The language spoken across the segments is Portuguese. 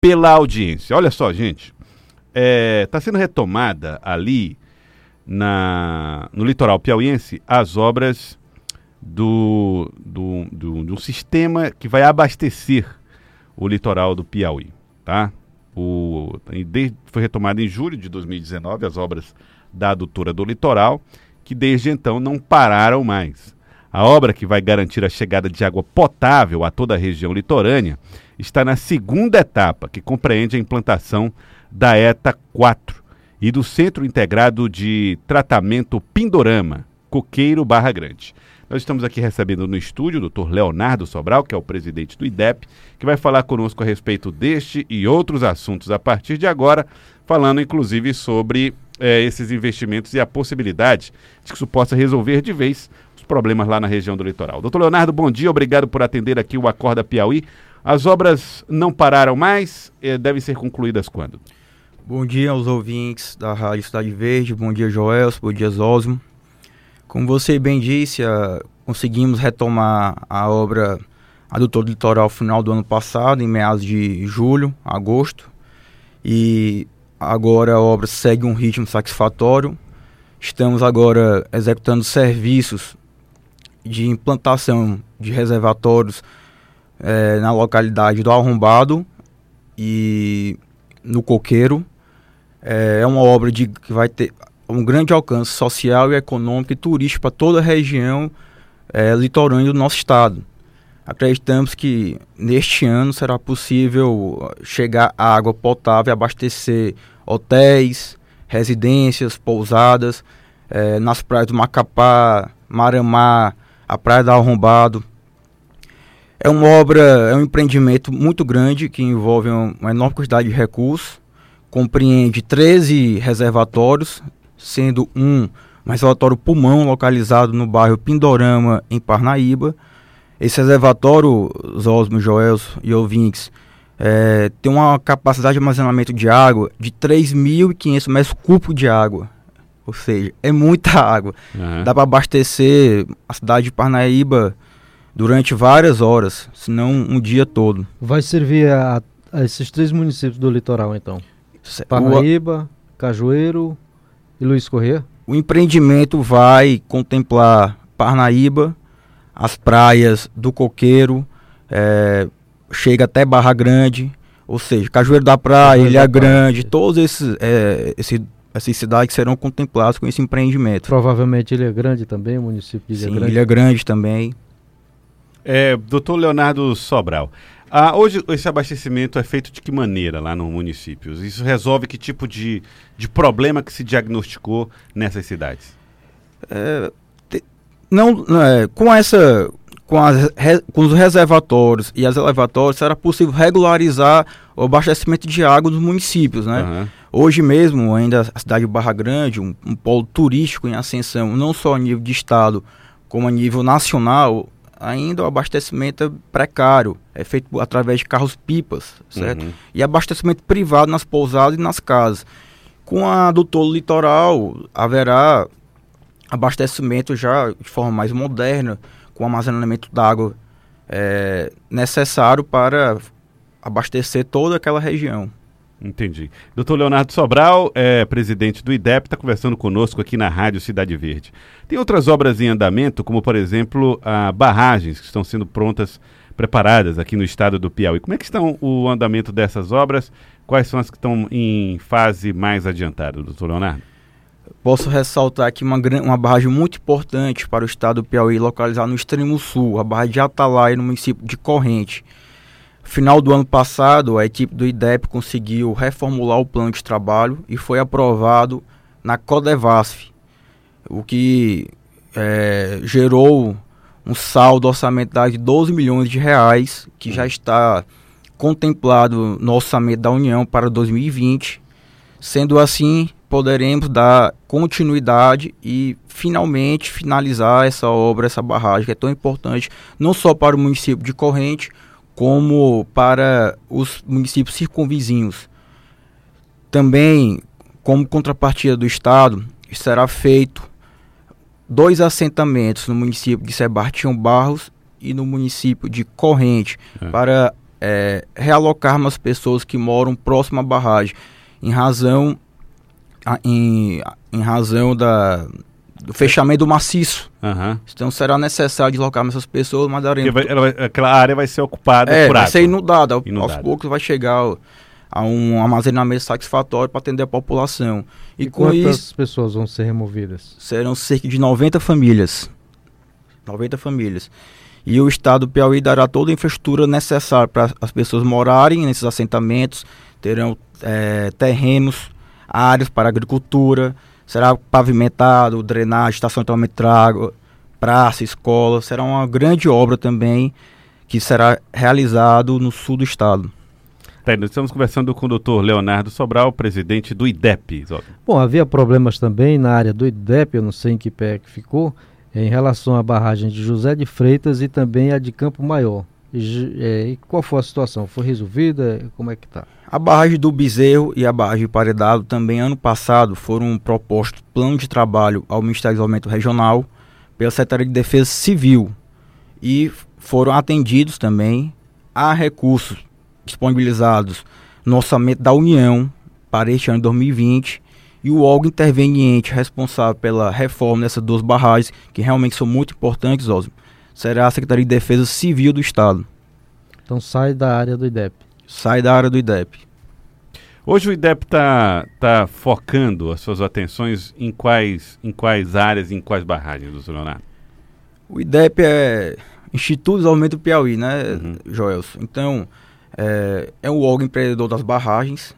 pela audiência. Olha só, gente, está é, tá sendo retomada ali na, no litoral piauiense as obras do, do, do, do sistema que vai abastecer o litoral do Piauí, tá? O, foi retomada em julho de 2019 as obras da adutora do litoral, que desde então não pararam mais. A obra que vai garantir a chegada de água potável a toda a região litorânea está na segunda etapa, que compreende a implantação da ETA 4 e do Centro Integrado de Tratamento Pindorama, Coqueiro Barra Grande. Nós estamos aqui recebendo no estúdio o doutor Leonardo Sobral, que é o presidente do IDEP, que vai falar conosco a respeito deste e outros assuntos a partir de agora, falando inclusive sobre eh, esses investimentos e a possibilidade de que isso possa resolver de vez os problemas lá na região do litoral. Doutor Leonardo, bom dia, obrigado por atender aqui o Acorda Piauí. As obras não pararam mais, eh, devem ser concluídas quando? Bom dia aos ouvintes da Rádio Cidade Verde, bom dia Joel, bom dia Zosmo. Como você bem disse, uh, conseguimos retomar a obra Adutor do Litoral final do ano passado, em meados de julho, agosto, e agora a obra segue um ritmo satisfatório. Estamos agora executando serviços de implantação de reservatórios eh, na localidade do Arrombado e no Coqueiro. É, é uma obra de, que vai ter um grande alcance social e econômico e turístico para toda a região é, litorânea do nosso estado. Acreditamos que neste ano será possível chegar a água potável e abastecer hotéis, residências, pousadas, é, nas praias do Macapá, Maramá, a Praia da Arrombado. É uma obra, é um empreendimento muito grande que envolve uma enorme quantidade de recursos, compreende 13 reservatórios, sendo um um reservatório pulmão localizado no bairro Pindorama, em Parnaíba. Esse reservatório, Osmo, Joels e ouvintes, é, tem uma capacidade de armazenamento de água de 3.500 metros cúbicos de água. Ou seja, é muita água. Uhum. Dá para abastecer a cidade de Parnaíba durante várias horas, se não um dia todo. Vai servir a, a esses três municípios do litoral, então? Parnaíba, Cajueiro e Luiz Corrêa? O empreendimento vai contemplar Parnaíba, as praias do Coqueiro, é, chega até Barra Grande, ou seja, Cajueiro da Praia, Ilha Grande, todos esses, é, esse, essas cidades serão contempladas com esse empreendimento. Provavelmente Ilha Grande também, o município de Ilha Sim, Grande. Ilha Grande também. É, doutor Leonardo Sobral, ah, hoje esse abastecimento é feito de que maneira lá no município? Isso resolve que tipo de, de problema que se diagnosticou nessas cidades? É, te, não, é, com essa com, as, com os reservatórios e as elevatórias será possível regularizar o abastecimento de água dos municípios, né? Uhum. Hoje mesmo, ainda a cidade de Barra Grande, um, um polo turístico em ascensão, não só a nível de estado, como a nível nacional, ainda o abastecimento é precário, é feito através de carros-pipas, certo? Uhum. E abastecimento privado nas pousadas e nas casas. Com a do tolo litoral, haverá abastecimento já de forma mais moderna, com armazenamento d'água é, necessário para abastecer toda aquela região. Entendi. Doutor Leonardo Sobral, é presidente do IDEP, está conversando conosco aqui na Rádio Cidade Verde. Tem outras obras em andamento, como por exemplo, a barragens que estão sendo prontas, preparadas aqui no estado do Piauí. Como é que estão o andamento dessas obras? Quais são as que estão em fase mais adiantada, doutor Leonardo? Posso ressaltar aqui uma, uma barragem muito importante para o estado do Piauí, localizada no extremo sul, a barragem de Atalaia, no município de Corrente. Final do ano passado, a equipe do IDEP conseguiu reformular o plano de trabalho e foi aprovado na Codevasf, o que é, gerou um saldo orçamentário de 12 milhões de reais, que já está contemplado no orçamento da União para 2020. Sendo assim, poderemos dar continuidade e finalmente finalizar essa obra, essa barragem que é tão importante, não só para o município de Corrente, como para os municípios circunvizinhos. Também, como contrapartida do Estado, será feito dois assentamentos no município de Sebastião Barros e no município de Corrente, é. para é, realocarmos as pessoas que moram próximo à barragem, em razão, em, em razão da, do fechamento do maciço. Uhum. Então será necessário deslocar essas pessoas, mas daremos... Vai, ela, aquela área vai ser ocupada é, por vai água. ser inundada. inundada. Aos poucos vai chegar a um armazenamento satisfatório para atender a população. E, e com quantas isso, pessoas vão ser removidas? Serão cerca de 90 famílias. 90 famílias. E o Estado do Piauí dará toda a infraestrutura necessária para as pessoas morarem nesses assentamentos, terão é, terrenos, áreas para agricultura, será pavimentado, drenagem, estação de tratamento de água, praça, escola. Será uma grande obra também que será realizado no sul do estado. Tá, nós estamos conversando com o doutor Leonardo Sobral, presidente do IDEP. Bom, havia problemas também na área do IDEP, eu não sei em que pé que ficou, em relação à barragem de José de Freitas e também a de Campo Maior. E, é, e qual foi a situação? Foi resolvida? Como é que está? A barragem do Bezerro e a barragem Paredado também ano passado foram propostos plano de trabalho ao Ministério do Desenvolvimento Regional pela Secretaria de Defesa Civil e foram atendidos também a recursos disponibilizados no orçamento da União para este ano de 2020 e o órgão interveniente responsável pela reforma dessas duas barragens, que realmente são muito importantes, Osmo, será a Secretaria de Defesa Civil do Estado. Então sai da área do IDEP. Sai da área do IDEP. Hoje o IDEP está tá focando as suas atenções em quais, em quais áreas, em quais barragens, doutor Leonardo? O IDEP é Instituto de Desenvolvimento do Piauí, né, uhum. Joelson? Então, é, é o órgão empreendedor das barragens.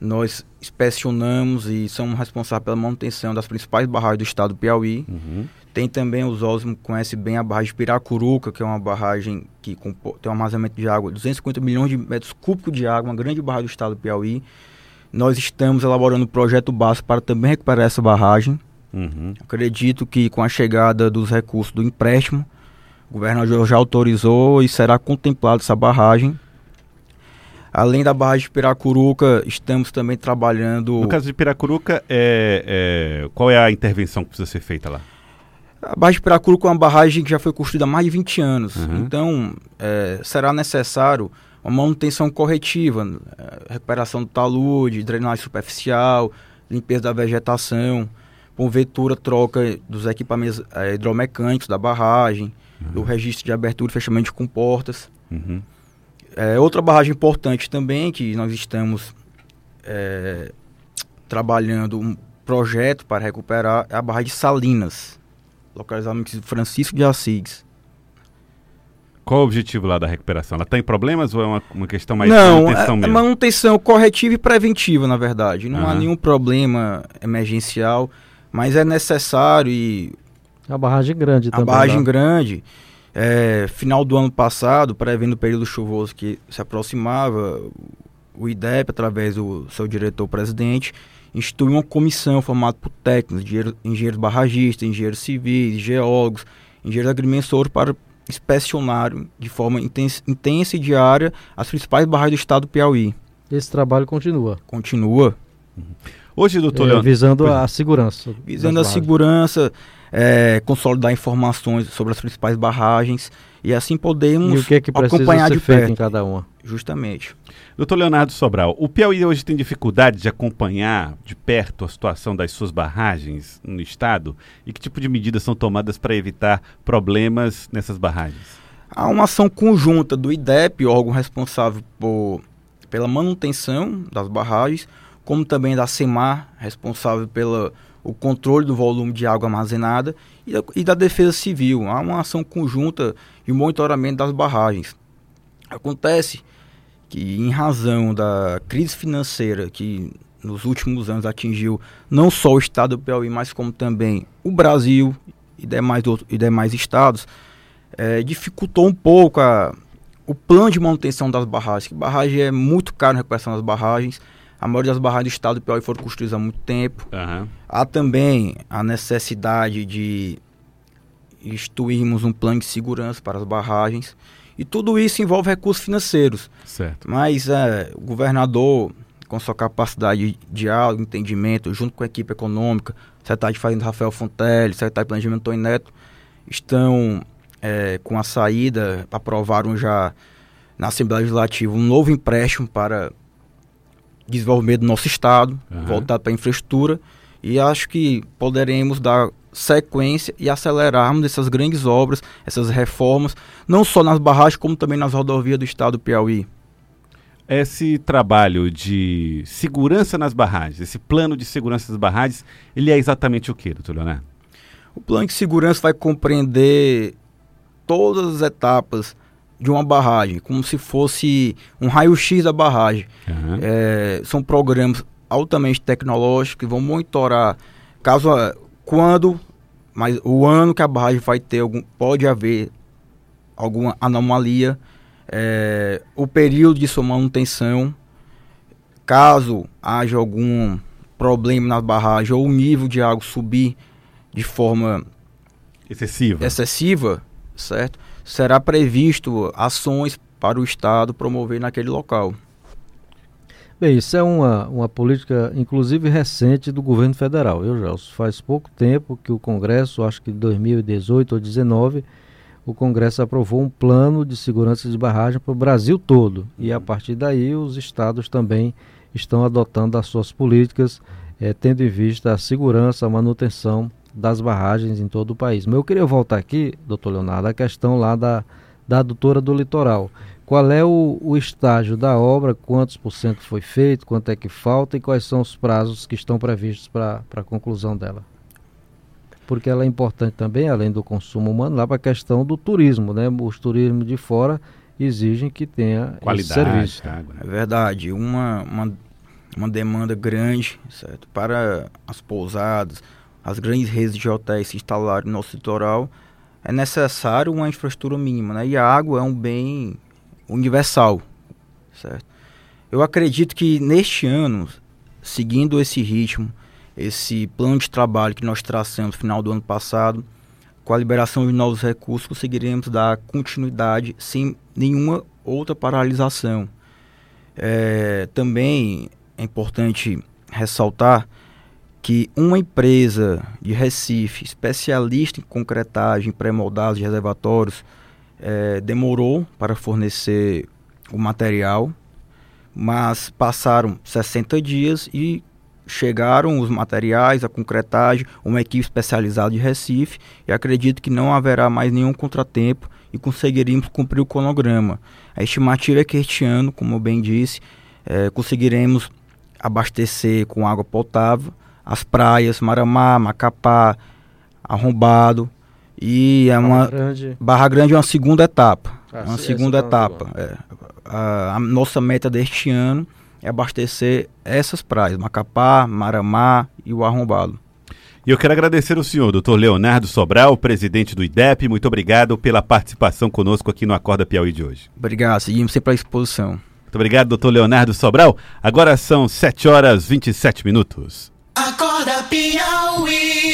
Nós inspecionamos e somos responsáveis pela manutenção das principais barragens do estado do Piauí. Uhum. Tem também, os Osmo conhece bem a barragem de Piracuruca, que é uma barragem que tem um armazenamento de água, 250 milhões de metros cúbicos de água, uma grande barragem do estado do Piauí. Nós estamos elaborando um projeto básico para também recuperar essa barragem. Uhum. Acredito que com a chegada dos recursos do empréstimo, o governador já autorizou e será contemplado essa barragem. Além da barragem de Piracuruca, estamos também trabalhando. No caso de Piracuruca, é, é, qual é a intervenção que precisa ser feita lá? A barragem de Piracuruca é uma barragem que já foi construída há mais de 20 anos. Uhum. Então, é, será necessário uma manutenção corretiva, é, recuperação do talude, drenagem superficial, limpeza da vegetação, conventura, troca dos equipamentos é, hidromecânicos da barragem, uhum. do registro de abertura e fechamento de comportas. Uhum. É, outra barragem importante também que nós estamos é, trabalhando um projeto para recuperar é a barragem de Salinas localizado no Francisco de Assis. Qual o objetivo lá da recuperação? Ela está em problemas ou é uma, uma questão mais Não, de manutenção é, mesmo? é manutenção corretiva e preventiva, na verdade. Não uhum. há nenhum problema emergencial, mas é necessário e... A barragem grande a também. A barragem lá. grande. É, final do ano passado, prevendo o período chuvoso que se aproximava, o IDEP, através do seu diretor-presidente, instituiu uma comissão formada por técnicos, engenheiros, engenheiros barragistas, engenheiros civis, geólogos, engenheiros agrimensores para inspecionar de forma intensa, intensa e diária as principais barragens do estado do Piauí. Esse trabalho continua? Continua. Hoje, doutor é, Visando a segurança. Visando a segurança, é, consolidar informações sobre as principais barragens e assim podemos e o que é que acompanhar de perto. em cada uma. Justamente. Doutor Leonardo Sobral, o Piauí hoje tem dificuldade de acompanhar de perto a situação das suas barragens no estado? E que tipo de medidas são tomadas para evitar problemas nessas barragens? Há uma ação conjunta do IDEP, órgão responsável por, pela manutenção das barragens, como também da SEMAR, responsável pelo o controle do volume de água armazenada, e da, e da Defesa Civil. Há uma ação conjunta e o monitoramento das barragens. Acontece que em razão da crise financeira que nos últimos anos atingiu não só o estado do Piauí, mas como também o Brasil e demais, e demais estados, é, dificultou um pouco a, o plano de manutenção das barragens. Barragem é muito caro na recuperação das barragens. A maioria das barragens do estado do Piauí foram construídas há muito tempo. Uhum. Há também a necessidade de instituirmos um plano de segurança para as barragens. E tudo isso envolve recursos financeiros. Certo. Mas é, o governador, com sua capacidade de diálogo, entendimento, junto com a equipe econômica, secretário de Fazenda Rafael Fontelli, secretário de Planejamento Antônio Neto, estão é, com a saída, aprovaram já na Assembleia Legislativa um novo empréstimo para desenvolvimento do nosso estado, uhum. voltado para a infraestrutura, e acho que poderemos dar sequência e acelerarmos essas grandes obras, essas reformas, não só nas barragens, como também nas rodovias do estado do Piauí. Esse trabalho de segurança nas barragens, esse plano de segurança das barragens, ele é exatamente o que, doutor Leonardo? O plano de segurança vai compreender todas as etapas de uma barragem, como se fosse um raio-x da barragem. Uhum. É, são programas altamente tecnológicos que vão monitorar caso quando, mas o ano que a barragem vai ter algum, pode haver alguma anomalia, é, o período de sua manutenção, caso haja algum problema na barragem ou o nível de água subir de forma excessiva, excessiva certo? Será previsto ações para o Estado promover naquele local. Bem, isso é uma, uma política, inclusive recente, do governo federal. Eu já faz pouco tempo que o Congresso, acho que em 2018 ou 2019, o Congresso aprovou um plano de segurança de barragem para o Brasil todo. E a partir daí os estados também estão adotando as suas políticas, eh, tendo em vista a segurança, a manutenção das barragens em todo o país. Mas eu queria voltar aqui, doutor Leonardo, a questão lá da, da adutora do litoral. Qual é o, o estágio da obra, quantos por cento foi feito, quanto é que falta e quais são os prazos que estão previstos para a conclusão dela? Porque ela é importante também, além do consumo humano, lá para a questão do turismo, né? Os turismos de fora exigem que tenha qualidade serviço. Água, né? É verdade, uma, uma, uma demanda grande, certo? Para as pousadas, as grandes redes de hotéis se instalarem no nosso litoral, é necessário uma infraestrutura mínima, né? E a água é um bem universal, certo? Eu acredito que neste ano, seguindo esse ritmo, esse plano de trabalho que nós traçamos no final do ano passado, com a liberação de novos recursos, conseguiremos dar continuidade sem nenhuma outra paralisação. É, também é importante ressaltar que uma empresa de Recife, especialista em concretagem, pré-moldados de reservatórios, é, demorou para fornecer o material, mas passaram 60 dias e chegaram os materiais, a concretagem, uma equipe especializada de Recife, e acredito que não haverá mais nenhum contratempo e conseguiremos cumprir o cronograma. A estimativa é que este ano, como eu bem disse, é, conseguiremos abastecer com água potável as praias, Maramá, Macapá, Arrombado. E é uma. Barra Grande, Barra Grande é uma segunda etapa. Ah, uma segunda etapa. É. A, a, nossa meta deste ano é abastecer essas praias, Macapá, Maramá e o Arrombado. E eu quero agradecer o senhor, doutor Leonardo Sobral, presidente do IDEP. Muito obrigado pela participação conosco aqui no Acorda Piauí de hoje. Obrigado, seguimos sempre à exposição. Muito obrigado, doutor Leonardo Sobral. Agora são 7 horas 27 minutos. Acorda Piauí.